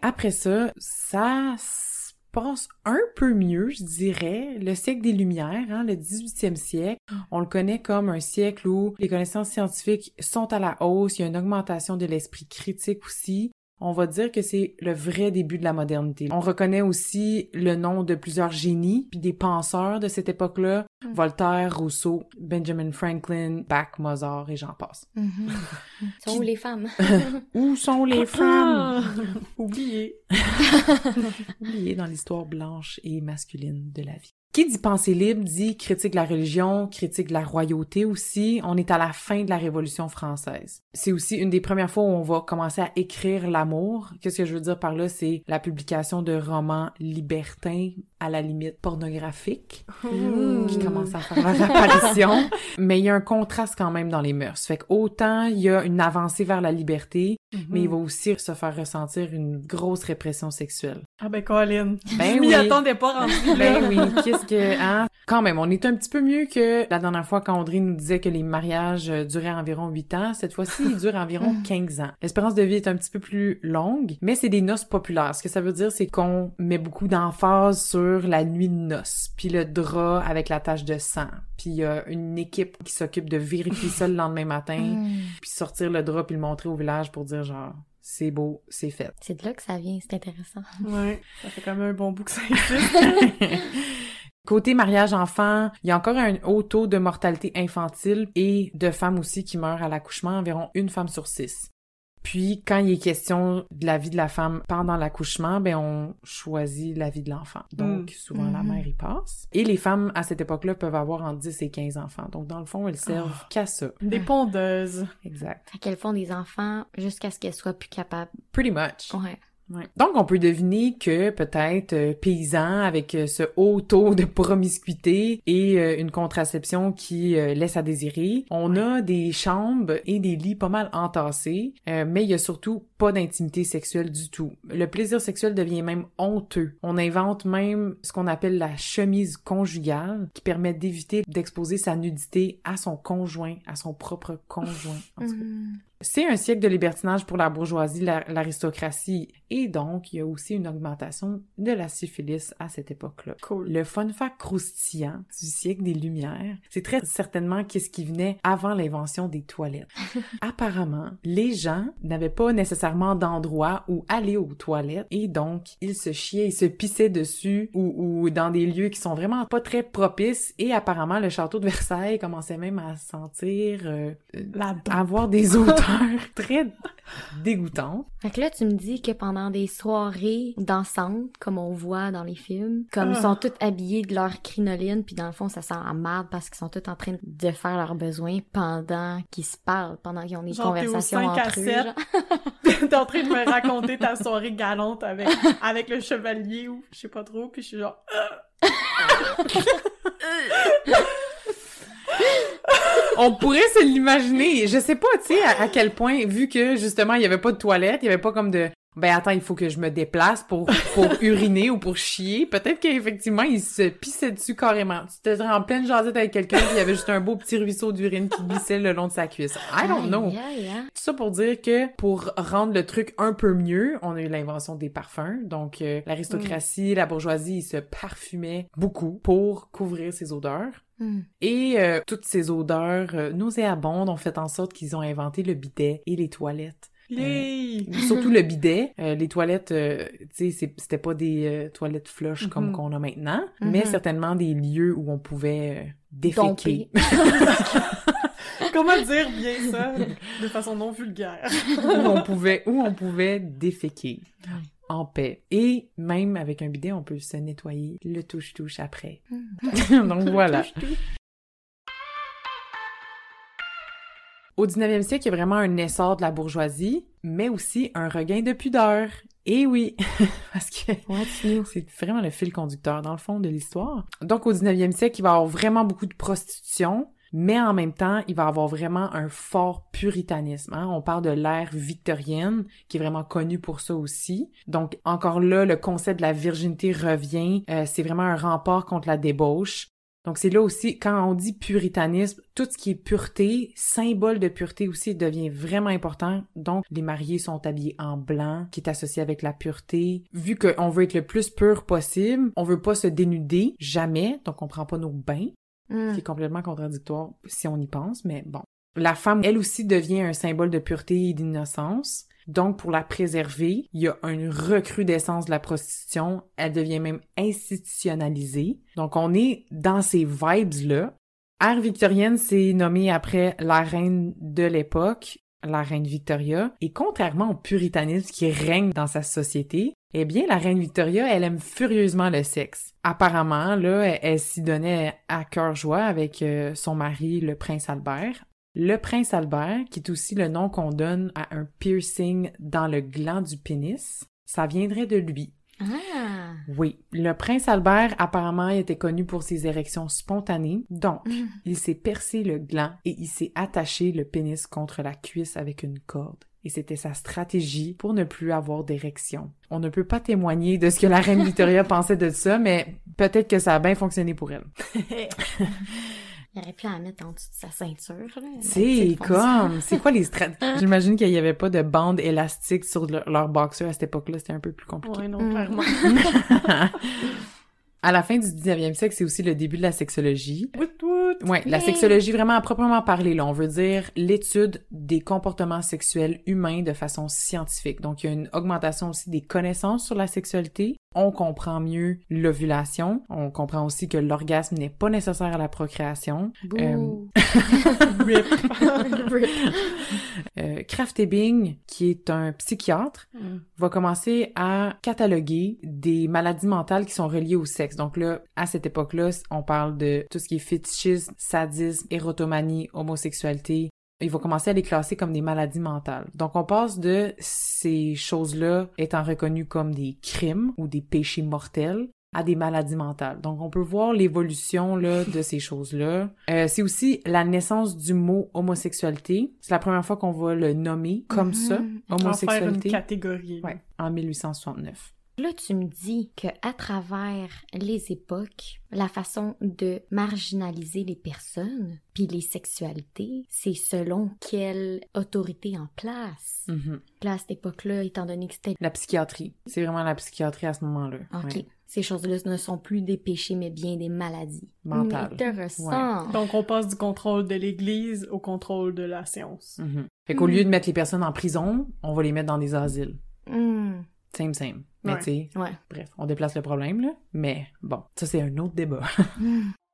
Après ça, ça se passe un peu mieux, je dirais. Le siècle des Lumières, hein, le 18e siècle, on le connaît comme un siècle où les connaissances scientifiques sont à la hausse, il y a une augmentation de l'esprit critique aussi. On va dire que c'est le vrai début de la modernité. On reconnaît aussi le nom de plusieurs génies puis des penseurs de cette époque-là. Mm. Voltaire, Rousseau, Benjamin Franklin, Bach, Mozart et j'en passe. Sont où les femmes? Où sont les Ah! femmes? Oublié. oublié dans l'histoire blanche et masculine de la vie. Qui dit pensée libre dit critique de la religion, critique la royauté aussi. On est à la fin de la Révolution française. C'est aussi une des premières fois où on va commencer à écrire l'amour. Qu'est-ce que je veux dire par là? C'est la publication de romans libertins, à la limite pornographiques, qui commencent à faire leur apparition. Mais il y a un contraste quand même dans les mœurs. Fait qu'autant il y a une avancée vers la liberté, mais il va aussi se faire ressentir une grosse répression sexuelle. Ah ben Colin. Ben je m'y oui. attendais pas rendu. Ben oui, qu'est-ce que... Hein? Quand même, on est un petit peu mieux que la dernière fois quand Audrey nous disait que les mariages duraient environ 8 ans. Cette fois-ci, ils durent environ 15 ans. L'espérance de vie est un petit peu plus longue, mais c'est des noces populaires. Ce que ça veut dire, c'est qu'on met beaucoup d'emphase sur la nuit de noces, puis le drap avec la tache de sang. Puis il y a une équipe qui s'occupe de vérifier ça le lendemain matin, Hmm. puis sortir le drap puis le montrer au village pour dire genre c'est beau, c'est fait. C'est de là que ça vient, c'est intéressant. Ouais, ça fait quand même un bon bout que ça existe. Côté mariage enfant, il y a encore un haut taux de mortalité infantile et de femmes aussi qui meurent à l'accouchement, environ une femme sur six. Puis, quand il est question de la vie de la femme pendant l'accouchement, ben on choisit la vie de l'enfant. Donc, souvent, la Mhm. mère y passe. Et les femmes, à cette époque-là, peuvent avoir entre 10 et 15 enfants. Donc, dans le fond, elles servent qu'à ça. Des pondeuses. Exact. Fait qu'elles font des enfants jusqu'à ce qu'elles soient plus capables. Pretty much. Ouais. Ouais. Donc, on peut deviner que peut-être euh, paysans avec euh, ce haut taux de promiscuité et euh, une contraception qui euh, laisse à désirer, on a des chambres et des lits pas mal entassés, mais il y a surtout pas d'intimité sexuelle du tout. Le plaisir sexuel devient même honteux. On invente même ce qu'on appelle la chemise conjugale qui permet d'éviter d'exposer sa nudité à son conjoint, à son propre conjoint. En tout cas. Mhm. C'est un siècle de libertinage pour la bourgeoisie, la- l'aristocratie, et donc il y a aussi une augmentation de la syphilis à cette époque-là. Cool. Le fun fact croustillant du siècle des Lumières, c'est très certainement qu'est-ce qui venait avant l'invention des toilettes. Apparemment, les gens n'avaient pas nécessairement d'endroit où aller aux toilettes et donc ils se chiaient, ils se pissaient dessus ou, ou dans des lieux qui sont vraiment pas très propices et apparemment le château de Versailles commençait même à sentir euh, euh, La avoir des odeurs très dégoûtantes. Fait que là, tu me dis que pendant des soirées dansantes, comme on voit dans les films, comme Ah. ils sont toutes habillés de leur crinoline, puis dans le fond, ça sent à marde parce qu'ils sont tous en train de faire leurs besoins pendant qu'ils se parlent, pendant qu'ils ont des Genre, au conversations à entre eux. genre. T'es en train de me raconter ta soirée galante avec, avec le chevalier ou je sais pas trop, puis je suis genre... On pourrait se l'imaginer. Je sais pas, tu sais, à, quel point, vu que justement, il y avait pas de toilette, il y avait pas comme de ben attends, il faut que je me déplace pour, pour uriner ou pour chier. Peut-être qu'effectivement, il se pissait dessus carrément. Tu étais en pleine jasette avec quelqu'un, y avait juste un beau petit ruisseau d'urine qui glissait le long de sa cuisse. I don't know. Aïe, hein. Tout ça pour dire que pour rendre le truc un peu mieux, on a eu l'invention des parfums. Donc euh, l'aristocratie, la bourgeoisie, ils se parfumaient beaucoup pour couvrir ces odeurs. Hmm. Et euh, toutes ces odeurs euh, nauséabondes ont fait en sorte qu'ils ont inventé le bidet et les toilettes. Yay! Surtout le bidet. Euh, les toilettes, euh, tu sais, c'était pas des euh, toilettes flush comme Mhm. qu'on a maintenant, mais Mhm. certainement des lieux où on pouvait euh, déféquer. Comment dire bien ça de façon non vulgaire? où on pouvait où on pouvait déféquer en paix. Et même avec un bidet, on peut se nettoyer le touche-touche après. Donc voilà. Au 19e siècle, il y a vraiment un essor de la bourgeoisie, mais aussi un regain de pudeur. Et oui, parce que c'est vraiment le fil conducteur, dans le fond, de l'histoire. Donc, au 19e siècle, il va y avoir vraiment beaucoup de prostitution, mais en même temps, il va y avoir vraiment un fort puritanisme. hein. On parle de l'ère victorienne, qui est vraiment connue pour ça aussi. Donc, encore là, le concept de la virginité revient. Euh, c'est vraiment un rempart contre la débauche. Donc, c'est là aussi, quand on dit puritanisme, tout ce qui est pureté, symbole de pureté aussi, devient vraiment important. Donc, les mariés sont habillés en blanc, qui est associé avec la pureté. Vu qu'on veut être le plus pur possible, on veut pas se dénuder, jamais, donc on prend pas nos bains, Hmm. qui est complètement contradictoire si on y pense, mais bon. La femme, elle aussi, devient un symbole de pureté et d'innocence. Donc, pour la préserver, il y a une recrudescence de la prostitution. Elle devient même institutionnalisée. Donc, on est dans ces vibes-là. Ère victorienne, c'est nommé après la reine de l'époque, la reine Victoria. Et contrairement au puritanisme qui règne dans sa société, eh bien, la reine Victoria, elle aime furieusement le sexe. Apparemment, là, elle, s'y donnait à cœur joie avec euh, son mari, le prince Albert. Le prince Albert, qui est aussi le nom qu'on donne à un piercing dans le gland du pénis, ça viendrait de lui. Ah! Oui, le prince Albert, apparemment, était connu pour ses érections spontanées. Donc, Mm. il s'est percé le gland et il s'est attaché le pénis contre la cuisse avec une corde. Et c'était sa stratégie pour ne plus avoir d'érection. On ne peut pas témoigner de ce que la reine Victoria pensait de ça, mais peut-être que ça a bien fonctionné pour elle. Il aurait pu la mettre en dessous de sa ceinture, C'est comme, c'est quoi les stratégies? J'imagine qu'il n'y avait pas de bande élastique sur le- leur boxer à cette époque-là, c'était un peu plus compliqué. Ouais, non, Mm. clairement. à la fin du 19e siècle, c'est aussi le début de la sexologie. Ouais, la sexologie vraiment à proprement parler, là, on veut dire l'étude des comportements sexuels humains de façon scientifique. Donc, il y a une augmentation aussi des connaissances sur la sexualité. On comprend mieux l'ovulation. On comprend aussi que l'orgasme n'est pas nécessaire à la procréation. Bouh. Rip. Rip. Euh, Kraft Ebing, qui est un psychiatre, Mm. va commencer à cataloguer des maladies mentales qui sont reliées au sexe. Donc là, à cette époque-là, on parle de tout ce qui est fétichisme, sadisme, érotomanie, homosexualité. Il va commencer à les classer comme des maladies mentales. Donc on passe de ces choses-là étant reconnues comme des crimes ou des péchés mortels à des maladies mentales. Donc on peut voir l'évolution là de ces choses-là. Euh, c'est aussi la naissance du mot homosexualité. C'est la première fois qu'on va le nommer comme ça, Mhm. En faire une homosexualité. catégorie. Ouais, en 1869. Là, tu me dis que à travers les époques, la façon de marginaliser les personnes puis les sexualités, c'est selon quelle autorité en place. Mhm. Puis là, à cette époque-là, étant donné que c'était La psychiatrie. C'est vraiment la psychiatrie à ce moment-là. OK. Ouais. Ces choses-là ne sont plus des péchés, mais bien des maladies. Mentales. Intéressant. Donc, on passe du contrôle de l'Église au contrôle de la science. Mhm. Fait qu'au Mhm. lieu de mettre les personnes en prison, on va les mettre dans des asiles. Same, same. Mais Ouais. tu sais, Ouais. bref, on déplace le problème, là. Mais bon, ça, c'est un autre débat.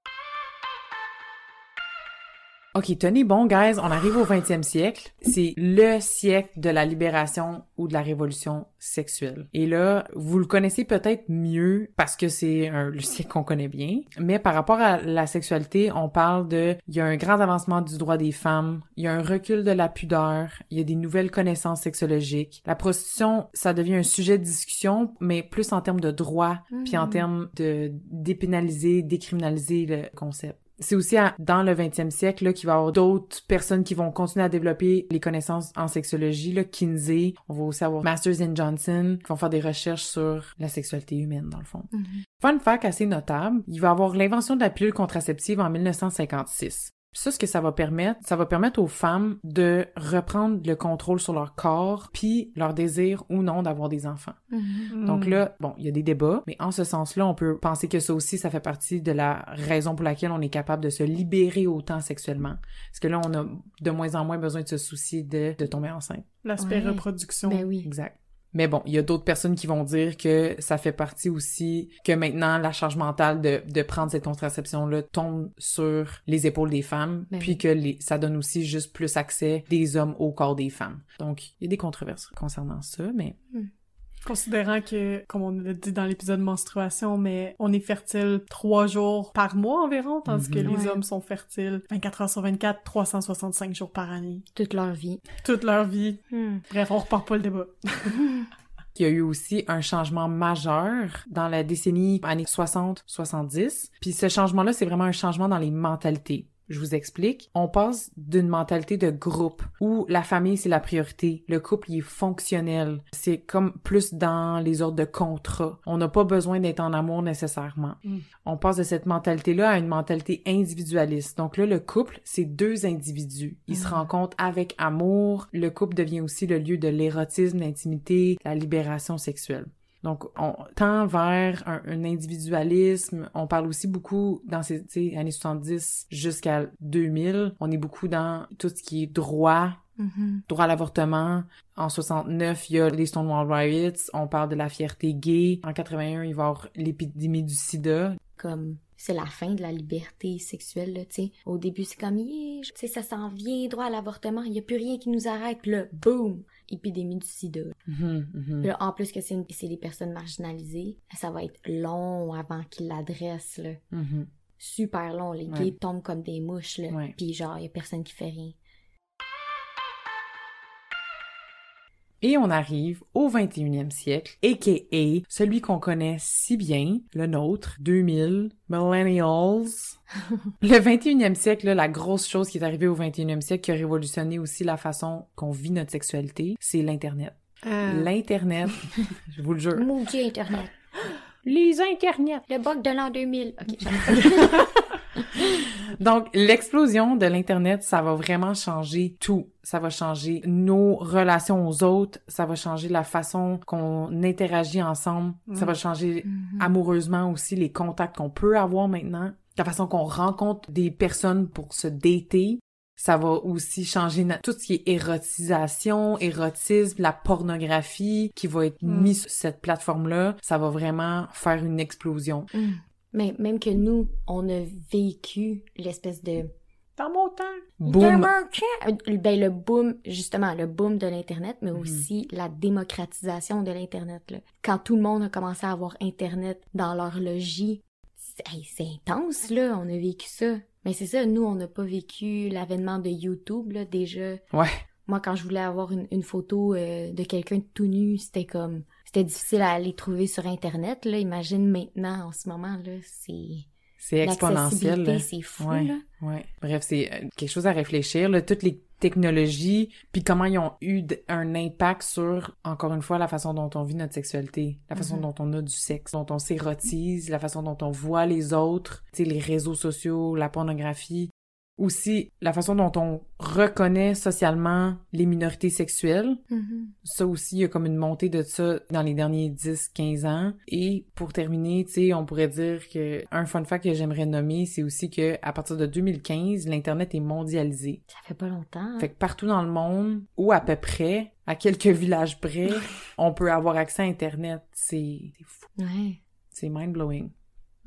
Hmm. OK, tenez bon, guys, on arrive au 20e siècle. C'est le siècle de la libération ou de la révolution sexuelle. Et là, vous le connaissez peut-être mieux parce que c'est un- le siècle qu'on connaît bien. Mais par rapport à la sexualité, on parle de, il y a un grand avancement du droit des femmes, il y a un recul de la pudeur, il y a des nouvelles connaissances sexologiques. La prostitution, ça devient un sujet de discussion, mais plus en termes de droit, puis en Mhm. termes de dépénaliser, décriminaliser le concept. C'est aussi à- dans le 20e siècle là, qu'il va y avoir d'autres personnes qui vont continuer à développer les connaissances en sexologie. Là, Kinsey, on va aussi avoir Masters and Johnson qui vont faire des recherches sur la sexualité humaine, dans le fond. Mhm. Fun fact assez notable, il va y avoir l'invention de la pilule contraceptive en 1956. Ça, ce que ça va permettre, ça va permettre aux femmes de reprendre le contrôle sur leur corps, puis leur désir ou non d'avoir des enfants. Mhm. Donc là, bon, il y a des débats, mais en ce sens-là, on peut penser que ça aussi, ça fait partie de la raison pour laquelle on est capable de se libérer autant sexuellement. Parce que là, on a de moins en moins besoin de se soucier de, de tomber enceinte. L'aspect Ouais. reproduction. Ben oui. Exact. Mais bon, il y a d'autres personnes qui vont dire que ça fait partie aussi que maintenant la charge mentale de, de prendre cette contraception-là tombe sur les épaules des femmes, Ben puis oui. que les, ça donne aussi juste plus accès des hommes au corps des femmes. Donc, il y a des controverses concernant ça, mais Considérant que, comme on l'a dit dans l'épisode menstruation, mais on est fertile trois jours par mois environ, tandis que Mhm. les Ouais. hommes sont fertiles 24 heures sur 24, 365 jours par année. Toute leur vie. Toute leur vie. Hmm. Bref, on repart pas le débat. Il y a eu aussi un changement majeur dans la décennie années 60-70. Puis ce changement-là, c'est vraiment un changement dans les mentalités. Je vous explique. On passe d'une mentalité de groupe où la famille, c'est la priorité. Le couple, il est fonctionnel. C'est comme plus dans les ordres de contrat. On n'a pas besoin d'être en amour nécessairement. Mm. On passe de cette mentalité-là à une mentalité individualiste. Donc là, le couple, c'est deux individus. Ils se Mm. rencontrent avec amour. Le couple devient aussi le lieu de l'érotisme, l'intimité, la libération sexuelle. Donc, on tend vers un, un individualisme. On parle aussi beaucoup dans ces années 70 jusqu'à 2000. On est beaucoup dans tout ce qui est droit, Mhm. droit à l'avortement. En 69, il y a les Stonewall Riots. On parle de la fierté gay. En 81, il va y avoir l'épidémie du sida. Comme c'est la fin de la liberté sexuelle, là, tu sais. Au début, c'est comme, yeah, tu sais, ça s'en vient, droit à l'avortement, il y a plus rien qui nous arrête. Là, boum, épidémie du sida. Mhm, mhm. Là, en plus que c'est une- c'est des personnes marginalisées, ça va être long avant qu'ils l'adressent, là. Mhm. Super long. Les Ouais. gays tombent comme des mouches, là. Puis genre, il a personne qui fait rien. Et on arrive au 21e siècle, a.k.a. celui qu'on connaît si bien, le nôtre, 2000, millennials. le 21e siècle, là, la grosse chose qui est arrivée au 21e siècle qui a révolutionné aussi la façon qu'on vit notre sexualité, c'est l'Internet. Euh, L'Internet, je vous le jure. Maudit Internet. Les Internets! Le bug de l'an 2000. OK. Donc, l'explosion de l'Internet, ça va vraiment changer tout. Ça va changer nos relations aux autres, ça va changer la façon qu'on interagit ensemble, ça Mm. va changer Mhm. amoureusement aussi les contacts qu'on peut avoir maintenant, la façon qu'on rencontre des personnes pour se dater. Ça va aussi changer tout ce qui est érotisation, érotisme, la pornographie qui va être Mm. mis sur cette plateforme-là. Ça va vraiment faire une explosion. Mm. Mais même que nous, on a vécu l'espèce de Dans mon temps. Boom! Euh, Ben, le boom, justement, le boom de l'Internet, mais Mhm. aussi la démocratisation de l'Internet. là. Quand tout le monde a commencé à avoir Internet dans leur logis, c'est hey, c'est intense, là, on a vécu ça. Mais c'est ça, nous, on n'a pas vécu l'avènement de YouTube, là, déjà. Ouais. Moi, quand je voulais avoir une, une photo euh, de quelqu'un tout nu, c'était comme... C'était difficile à aller trouver sur Internet, là. Imagine maintenant, en ce moment, là, c'est... C'est exponentiel. c'est fou, Ouais. là. Ouais. Bref, c'est euh, quelque chose à réfléchir. Là, toutes les technologies, puis comment ils ont eu un impact sur, encore une fois, la façon dont on vit notre sexualité, la façon Mhm. dont on a du sexe, dont on s'érotise, la façon dont on voit les autres, les réseaux sociaux, la pornographie. Aussi, la façon dont on reconnaît socialement les minorités sexuelles. Mhm. Ça aussi, il y a comme une montée de ça dans les derniers 10-15 ans. Et pour terminer, tu sais, on pourrait dire que un fun fact que j'aimerais nommer, c'est aussi que à partir de 2015, l'Internet est mondialisé. Ça fait pas longtemps. hein. Fait que partout dans le monde, ou à peu près, à quelques villages près, on peut avoir accès à Internet. C'est c'est fou. Ouais. C'est mind-blowing.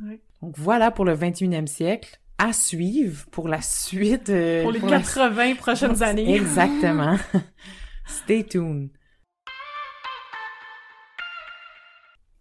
Ouais. Donc voilà pour le 21e siècle. À suivre pour la suite. euh, Pour les la- 80 prochaines années. Exactement. Stay tuned.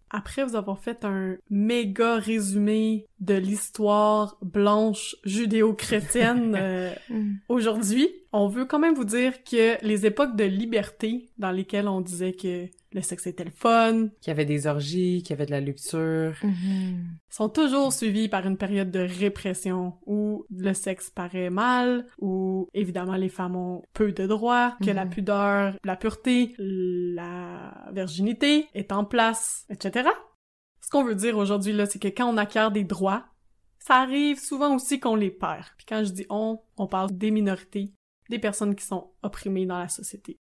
Après vous avoir fait un méga résumé de l'histoire blanche judéo-chrétienne euh, Mm. aujourd'hui, on veut quand même vous dire que les époques de liberté dans lesquelles on disait que le sexe était le fun, Qu'il y avait des orgies, qu'il y avait de la luxure. Mhm. sont toujours suivies par une période de répression où le sexe paraît mal, où évidemment les femmes ont peu de droits, que la pudeur, la pureté, la virginité est en place, etc. Ce qu'on veut dire aujourd'hui là, c'est que quand on acquiert des droits, ça arrive souvent aussi qu'on les perd. Puis quand je dis on, on parle des minorités, des personnes qui sont opprimées dans la société.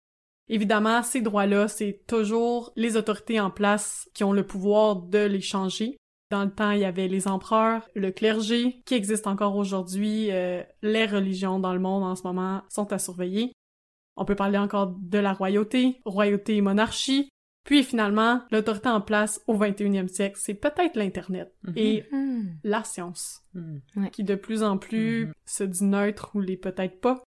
Évidemment, ces droits-là, c'est toujours les autorités en place qui ont le pouvoir de les changer. Dans le temps, il y avait les empereurs, le clergé, qui existe encore aujourd'hui. euh, les religions dans le monde en ce moment sont à surveiller. On peut parler encore de la royauté, royauté et monarchie. Puis finalement, l'autorité en place au 21e siècle, c'est peut-être l'Internet Mhm. et Mhm. la science Hmm. qui de plus en plus Mhm. se dit neutre ou les peut-être pas.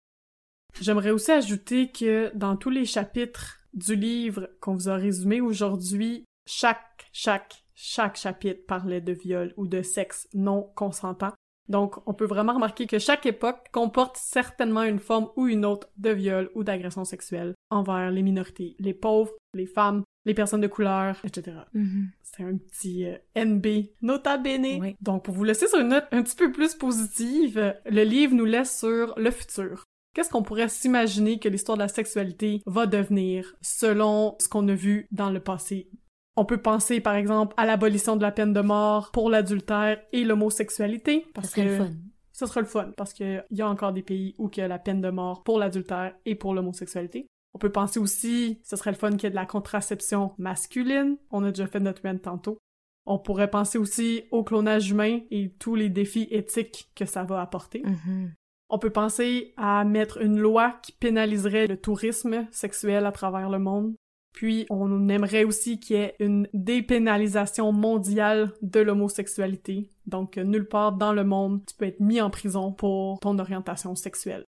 J'aimerais aussi ajouter que dans tous les chapitres du livre qu'on vous a résumé aujourd'hui, chaque, chaque, chaque chapitre parlait de viol ou de sexe non consentant. Donc, on peut vraiment remarquer que chaque époque comporte certainement une forme ou une autre de viol ou d'agression sexuelle envers les minorités, les pauvres, les femmes, les personnes de couleur, etc. Mhm. C'est un petit euh, NB, nota bene. Oui. Donc, pour vous laisser sur une note un petit peu plus positive, le livre nous laisse sur le futur. Qu'est-ce qu'on pourrait s'imaginer que l'histoire de la sexualité va devenir selon ce qu'on a vu dans le passé? On peut penser, par exemple, à l'abolition de la peine de mort pour l'adultère et l'homosexualité, Ça parce serait que le fun. ce sera le fun, parce qu'il y a encore des pays où il y a la peine de mort pour l'adultère et pour l'homosexualité. On peut penser aussi, ce serait le fun qu'il y ait de la contraception masculine. On a déjà fait notre rent tantôt. On pourrait penser aussi au clonage humain et tous les défis éthiques que ça va apporter. Mhm. On peut penser à mettre une loi qui pénaliserait le tourisme sexuel à travers le monde. Puis on aimerait aussi qu'il y ait une dépénalisation mondiale de l'homosexualité. Donc nulle part dans le monde tu peux être mis en prison pour ton orientation sexuelle.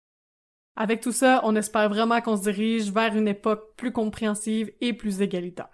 Avec tout ça, on espère vraiment qu'on se dirige vers une époque plus compréhensive et plus égalitaire.